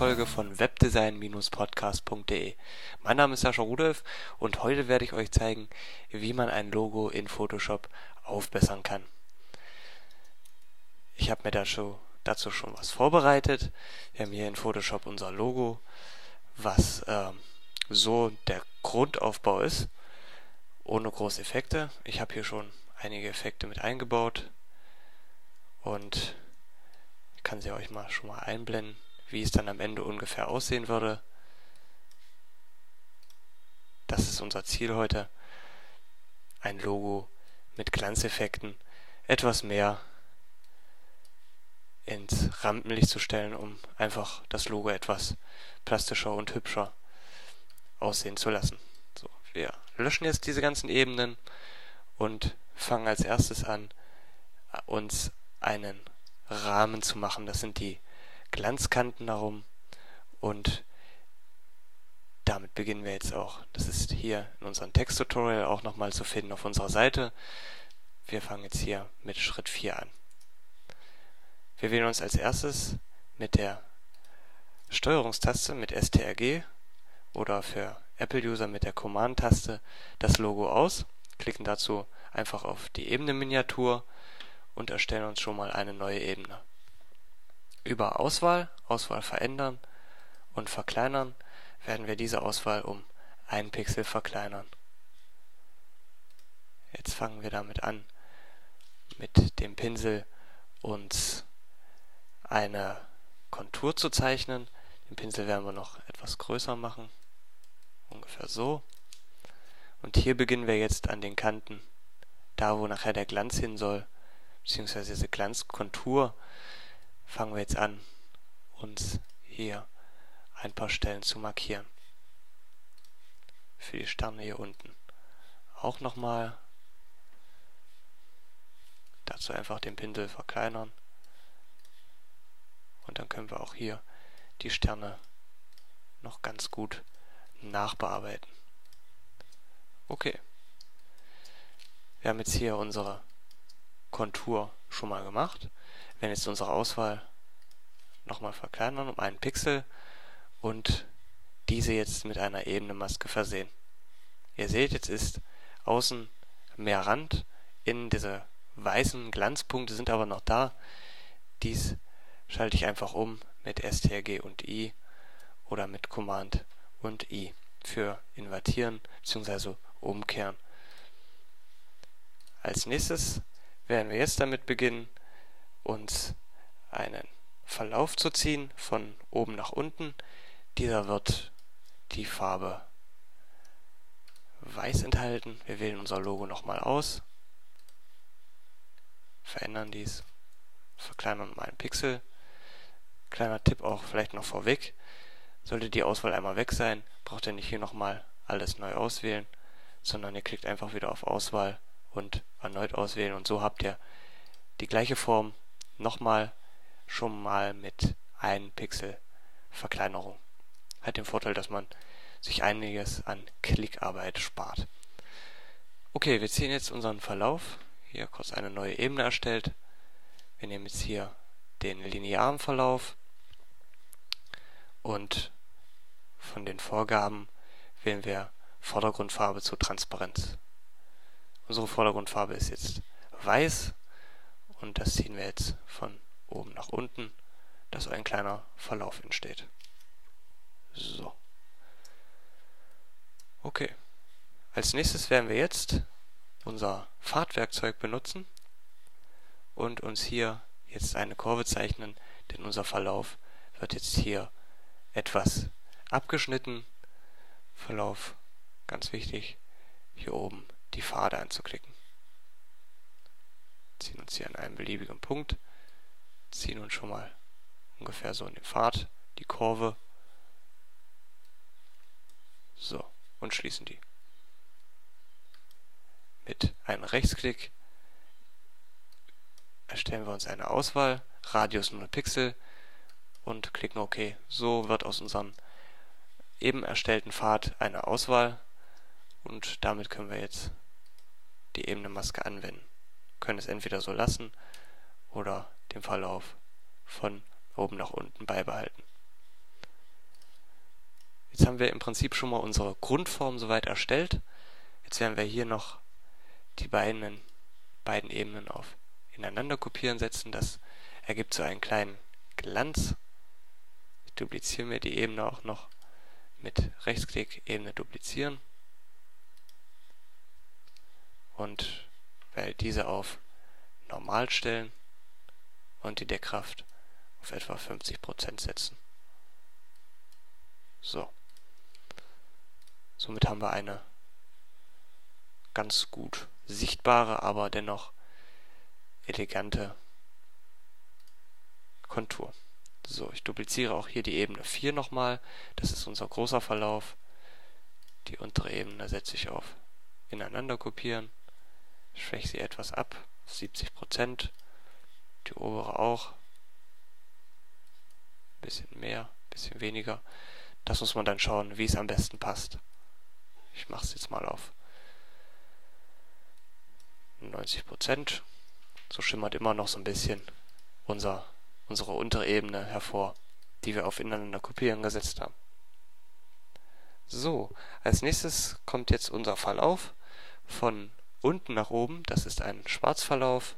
Folge von webdesign-podcast.de. Mein Name ist Sascha Rudolf und heute werde ich euch zeigen, wie man ein Logo in Photoshop aufbessern kann. Ich habe mir dazu, dazu schon was vorbereitet. Wir haben hier in Photoshop unser Logo, was äh, so der Grundaufbau ist, ohne große Effekte. Ich habe hier schon einige Effekte mit eingebaut und kann sie euch mal schon mal einblenden, wie es dann am Ende ungefähr aussehen würde. Das ist unser Ziel heute. Ein Logo mit Glanzeffekten, etwas mehr ins Rampenlicht zu stellen, um einfach das Logo etwas plastischer und hübscher aussehen zu lassen. So, wir löschen jetzt diese ganzen Ebenen und fangen als erstes an, uns einen Rahmen zu machen. Das sind die Glanzkanten darum und damit beginnen wir jetzt auch. Das ist hier in unserem Texttutorial auch nochmal zu finden auf unserer Seite. Wir fangen jetzt hier mit Schritt 4 an. Wir wählen uns als erstes mit der Steuerungstaste mit STRG oder für Apple-User mit der Command-Taste das Logo aus, klicken dazu einfach auf die Ebene-Miniatur und erstellen uns schon mal eine neue Ebene. Über Auswahl, Auswahl verändern und verkleinern werden wir diese Auswahl um einen Pixel verkleinern. Jetzt fangen wir damit an, mit dem Pinsel uns eine Kontur zu zeichnen. Den Pinsel werden wir noch etwas größer machen, ungefähr so. Und hier beginnen wir jetzt an den Kanten, da wo nachher der Glanz hin soll, beziehungsweise diese Glanzkontur, fangen wir jetzt an, uns hier ein paar Stellen zu markieren. Für die Sterne hier unten. Auch nochmal dazu einfach den Pinsel verkleinern. Und dann können wir auch hier die Sterne noch ganz gut nachbearbeiten. Okay. Wir haben jetzt hier unsere Kontur schon mal gemacht. Werden jetzt unsere Auswahl nochmal verkleinern um einen Pixel und diese jetzt mit einer Ebenenmaske versehen. Ihr seht, jetzt ist außen mehr Rand, innen diese weißen Glanzpunkte sind aber noch da. Dies schalte ich einfach um mit STRG und I oder mit Command und I für invertieren bzw. umkehren. Als nächstes werden wir jetzt damit beginnen, uns einen Verlauf zu ziehen von oben nach unten. Dieser wird die Farbe weiß enthalten. Wir wählen unser Logo nochmal aus, verändern dies, verkleinern um einen Pixel. Kleiner Tipp auch vielleicht noch vorweg. Sollte die Auswahl einmal weg sein, braucht ihr nicht hier nochmal alles neu auswählen, sondern ihr klickt einfach wieder auf Auswahl und erneut auswählen und so habt ihr die gleiche Form nochmal schon mal mit 1 Pixel Verkleinerung. Hat den Vorteil, dass man sich einiges an Klickarbeit spart. Okay, wir ziehen jetzt unseren Verlauf. Hier kurz eine neue Ebene erstellt. Wir nehmen jetzt hier den linearen Verlauf und von den Vorgaben wählen wir Vordergrundfarbe zu Transparenz. Unsere Vordergrundfarbe ist jetzt weiß und das ziehen wir jetzt von oben nach unten, dass ein kleiner Verlauf entsteht. So. Okay. Als nächstes werden wir jetzt unser Fahrtwerkzeug benutzen und uns hier jetzt eine Kurve zeichnen, denn unser Verlauf wird jetzt hier etwas abgeschnitten. Verlauf, ganz wichtig, hier oben die Pfade anzuklicken. Ziehen uns hier an einen beliebigen Punkt, ziehen uns schon mal ungefähr so in den Pfad, die Kurve. So, und schließen die. Mit einem Rechtsklick erstellen wir uns eine Auswahl, Radius 0 Pixel und klicken OK. So wird aus unserem eben erstellten Pfad eine Auswahl und damit können wir jetzt die Ebenenmaske anwenden. Können es entweder so lassen oder den Verlauf von oben nach unten beibehalten. Jetzt haben wir im Prinzip schon mal unsere Grundform soweit erstellt. Jetzt werden wir hier noch die beiden, beiden Ebenen auf ineinander kopieren setzen. Das ergibt so einen kleinen Glanz. Ich dupliziere mir die Ebene auch noch mit Rechtsklick Ebene duplizieren und diese auf normal stellen und die Deckkraft auf etwa 50% setzen. So. Somit haben wir eine ganz gut sichtbare, aber dennoch elegante Kontur. So, ich dupliziere auch hier die Ebene 4 nochmal. Das ist unser großer Verlauf. Die untere Ebene setze ich auf ineinander kopieren. Schwäche sie etwas ab, 70%. Die obere auch. Bisschen mehr, bisschen weniger. Das muss man dann schauen, wie es am besten passt. Ich mache es jetzt mal auf 90%. So schimmert immer noch so ein bisschen unser, unsere Ebene hervor, die wir auf ineinander kopieren gesetzt haben. So, als nächstes kommt jetzt unser Verlauf von unten nach oben. Das ist ein Schwarzverlauf.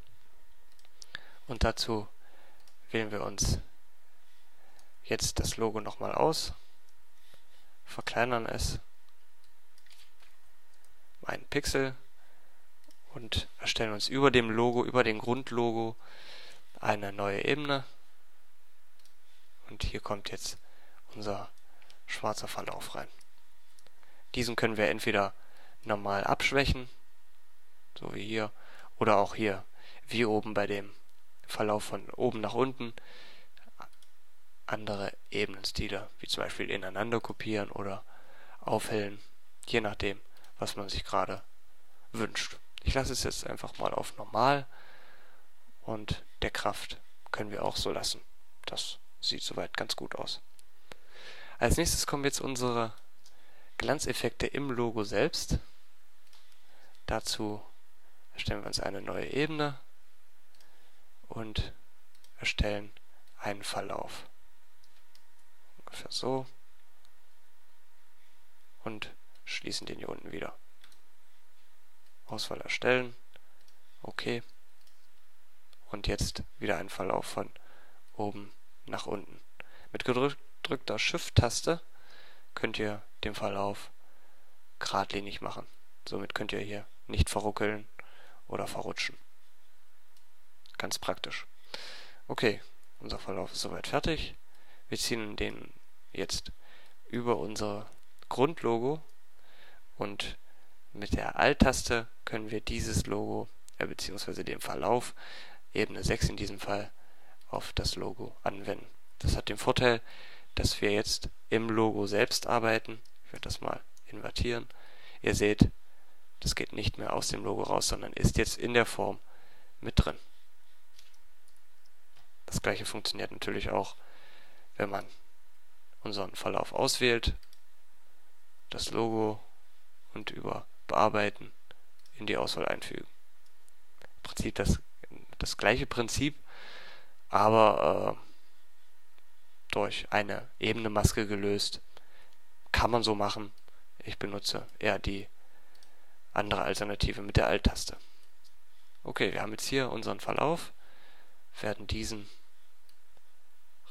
Und dazu wählen wir uns jetzt das Logo nochmal aus, verkleinern es einen Pixel und erstellen uns über dem Logo, über dem Grundlogo eine neue Ebene. Und hier kommt jetzt unser schwarzer Verlauf rein. Diesen können wir entweder normal abschwächen, so wie hier, oder auch hier, wie oben bei dem Verlauf von oben nach unten, andere Ebenenstile, wie zum Beispiel ineinander kopieren oder aufhellen, je nachdem, was man sich gerade wünscht. Ich lasse es jetzt einfach mal auf normal und der Kraft können wir auch so lassen. Das sieht soweit ganz gut aus. Als nächstes kommen jetzt unsere Glanzeffekte im Logo selbst. Dazu erstellen wir uns eine neue Ebene und erstellen einen Verlauf. Ungefähr so. Und schließen den hier unten wieder. Auswahl erstellen. Okay. Und jetzt wieder ein Verlauf von oben nach unten. Mit gedrückter Shift-Taste könnt ihr den Verlauf geradlinig machen. Somit könnt ihr hier nicht verruckeln oder verrutschen. Ganz praktisch. Okay, unser Verlauf ist soweit fertig. Wir ziehen den jetzt über unser Grundlogo und mit der Alt-Taste können wir dieses Logo, äh, beziehungsweise den Verlauf, Ebene 6 in diesem Fall, auf das Logo anwenden. Das hat den Vorteil, dass wir jetzt im Logo selbst arbeiten. Ich werde das mal invertieren. Ihr seht, das geht nicht mehr aus dem Logo raus, sondern ist jetzt in der Form mit drin. Das gleiche funktioniert natürlich auch, wenn man unseren Verlauf auswählt, das Logo und über Bearbeiten in die Auswahl einfügen. Im Prinzip das, das gleiche Prinzip, aber äh, durch eine Ebenemaske gelöst. Kann man so machen. Ich benutze eher die andere Alternative mit der Alt-Taste. Okay, wir haben jetzt hier unseren Verlauf, werden diesen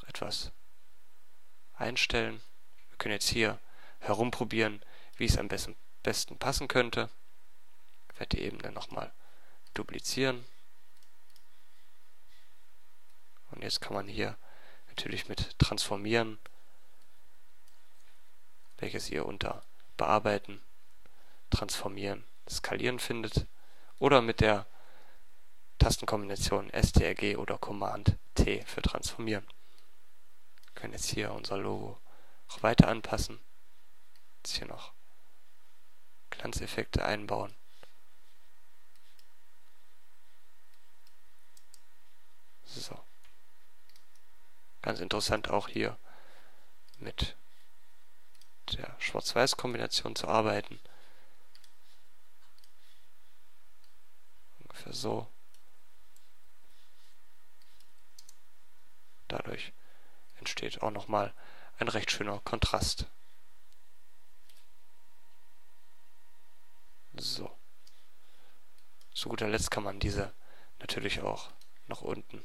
etwas einstellen. Wir können jetzt hier herumprobieren, wie es am besten, besten passen könnte. Ich werde die Ebene nochmal duplizieren. Und jetzt kann man hier natürlich mit Transformieren, welches ihr unter Bearbeiten, Transformieren, Skalieren findet, oder mit der Tastenkombination STRG oder Command T für Transformieren. Wir können jetzt hier unser Logo auch weiter anpassen. Jetzt hier noch Glanzeffekte einbauen. So. Ganz interessant auch hier mit der Schwarz-Weiß-Kombination zu arbeiten. so. Dadurch entsteht auch nochmal ein recht schöner Kontrast. So. Zu guter Letzt kann man diese natürlich auch nach unten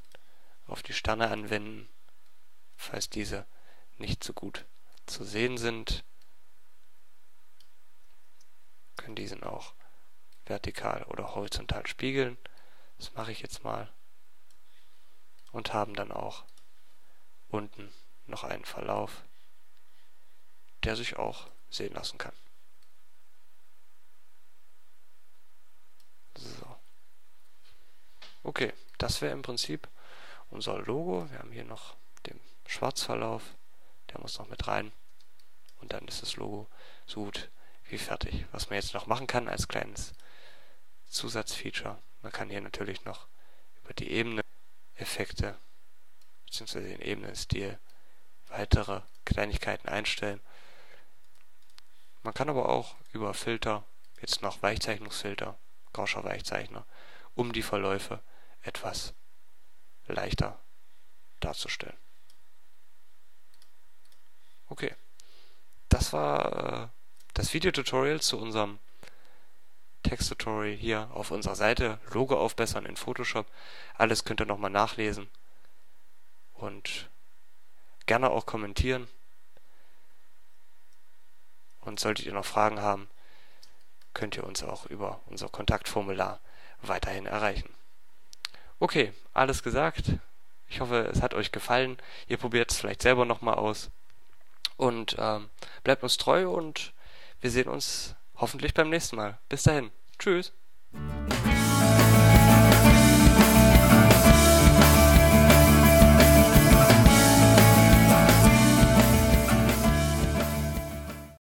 auf die Sterne anwenden, falls diese nicht so gut zu sehen sind, können diesen auch vertikal oder horizontal spiegeln. Das mache ich jetzt mal. Und haben dann auch unten noch einen Verlauf, der sich auch sehen lassen kann. So. Okay, das wäre im Prinzip unser Logo. Wir haben hier noch den Schwarzverlauf, der muss noch mit rein. Und dann ist das Logo so gut wie fertig. Was man jetzt noch machen kann als kleines Zusatzfeature, man kann hier natürlich noch über die Ebene Effekte bzw. den Ebenenstil weitere Kleinigkeiten einstellen. Man kann aber auch über Filter, jetzt noch Weichzeichnungsfilter, Gauscher Weichzeichner, um die Verläufe etwas leichter darzustellen. Okay, das war äh, das Videotutorial zu unserem Texttutorial hier auf unserer Seite. Logo aufbessern in Photoshop. Alles könnt ihr nochmal nachlesen. Und gerne auch kommentieren. Und solltet ihr noch Fragen haben, könnt ihr uns auch über unser Kontaktformular weiterhin erreichen. Okay, alles gesagt. Ich hoffe, es hat euch gefallen. Ihr probiert es vielleicht selber nochmal aus. Und ähm, bleibt uns treu und wir sehen uns hoffentlich beim nächsten Mal. Bis dahin. Tschüss.